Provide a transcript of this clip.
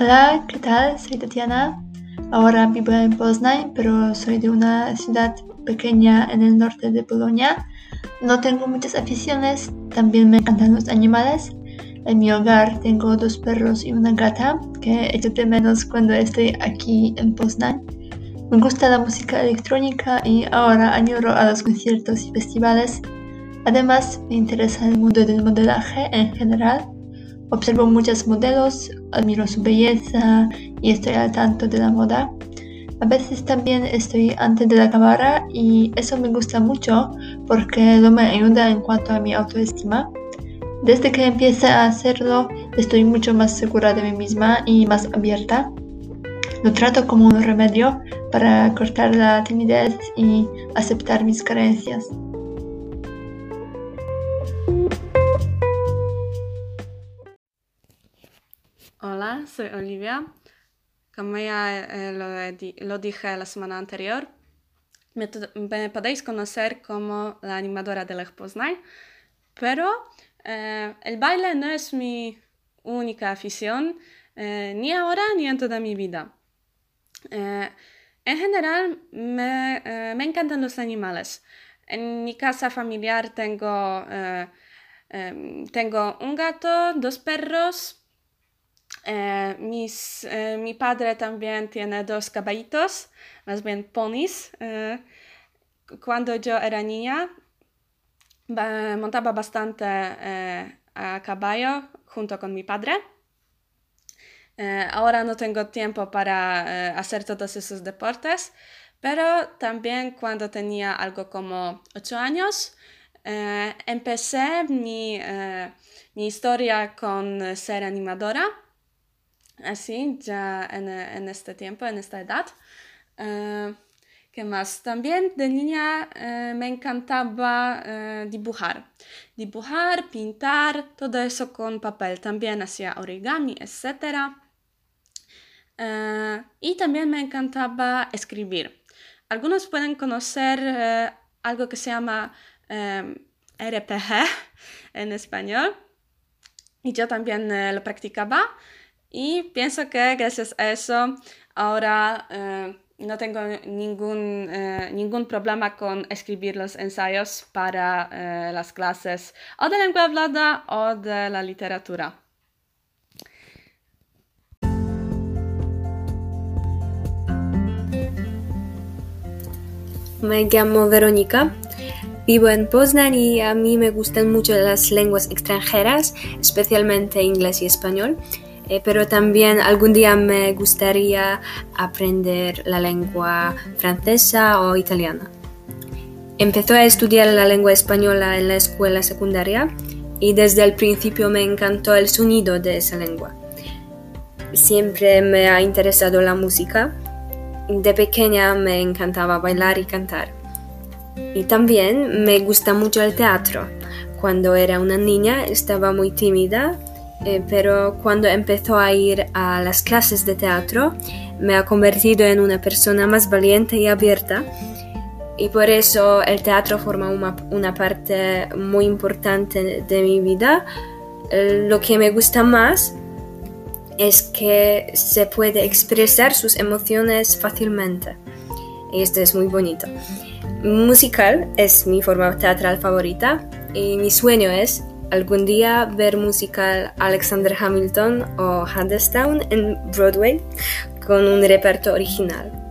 Hola, ¿qué tal? Soy Tatiana. Ahora vivo en Poznań, pero soy de una ciudad pequeña en el norte de Polonia. No tengo muchas aficiones, también me encantan los animales. En mi hogar tengo dos perros y una gata que echo de menos cuando estoy aquí en Poznań. Me gusta la música electrónica y ahora añoro a los conciertos y festivales. Además, me interesa el mundo del modelaje en general. Observo muchos modelos, admiro su belleza y estoy al tanto de la moda. A veces también estoy antes de la cámara y eso me gusta mucho porque lo me ayuda en cuanto a mi autoestima. Desde que empecé a hacerlo estoy mucho más segura de mí misma y más abierta. Lo trato como un remedio para cortar la timidez y aceptar mis creencias. Hola, soy Olivia. Como ya eh, lo, dije la semana anterior, me, podéis conocer como la animadora de Lech Poznań, pero eh, el baile no es mi única afición, eh, ni ahora ni en toda mi vida. en general, me, me, encantan los animales. En mi casa familiar tengo, em, tengo un gato, dos perros, eh, mis, eh, mi padre también tiene dos caballitos, más bien ponis. Eh, cuando yo era niña, montaba bastante a caballo junto con mi padre. ahora no tengo tiempo para hacer todos esos deportes, pero también cuando tenía algo como ocho años, empecé mi, mi historia con ser animadora así, ya en, en este tiempo, en esta edad. Uh, ¿Qué más? También de niña uh, me encantaba uh, dibujar. Dibujar, pintar, todo eso con papel. También hacía origami, etc. y también me encantaba escribir. Algunos pueden conocer algo que se llama RPG en español. Y yo también lo practicaba. Y pienso que gracias a eso ahora eh, no tengo ningún, eh, ningún problema con escribir los ensayos para eh, las clases o de lengua hablada o de la literatura. Me llamo Verónica. Vivo en Poznań y a mí me gustan mucho las lenguas extranjeras, especialmente inglés y español. Eh, pero también algún día me gustaría aprender la lengua francesa o italiana. Empezó a estudiar la lengua española en la escuela secundaria y desde el principio me encantó el sonido de esa lengua. Siempre me ha interesado la música. De pequeña me encantaba bailar y cantar. Y también me gusta mucho el teatro. Cuando era una niña estaba muy tímida eh, pero cuando empezó a ir a las clases de teatro me ha convertido en una persona más valiente y abierta y por eso el teatro forma una, parte muy importante de mi vida. Eh, lo que me gusta más es que se puede expresar sus emociones fácilmente y esto es muy bonito. Musical es mi forma teatral favorita y mi sueño es algún día ver musical Alexander Hamilton o Hadestown en Broadway con un repertorio original.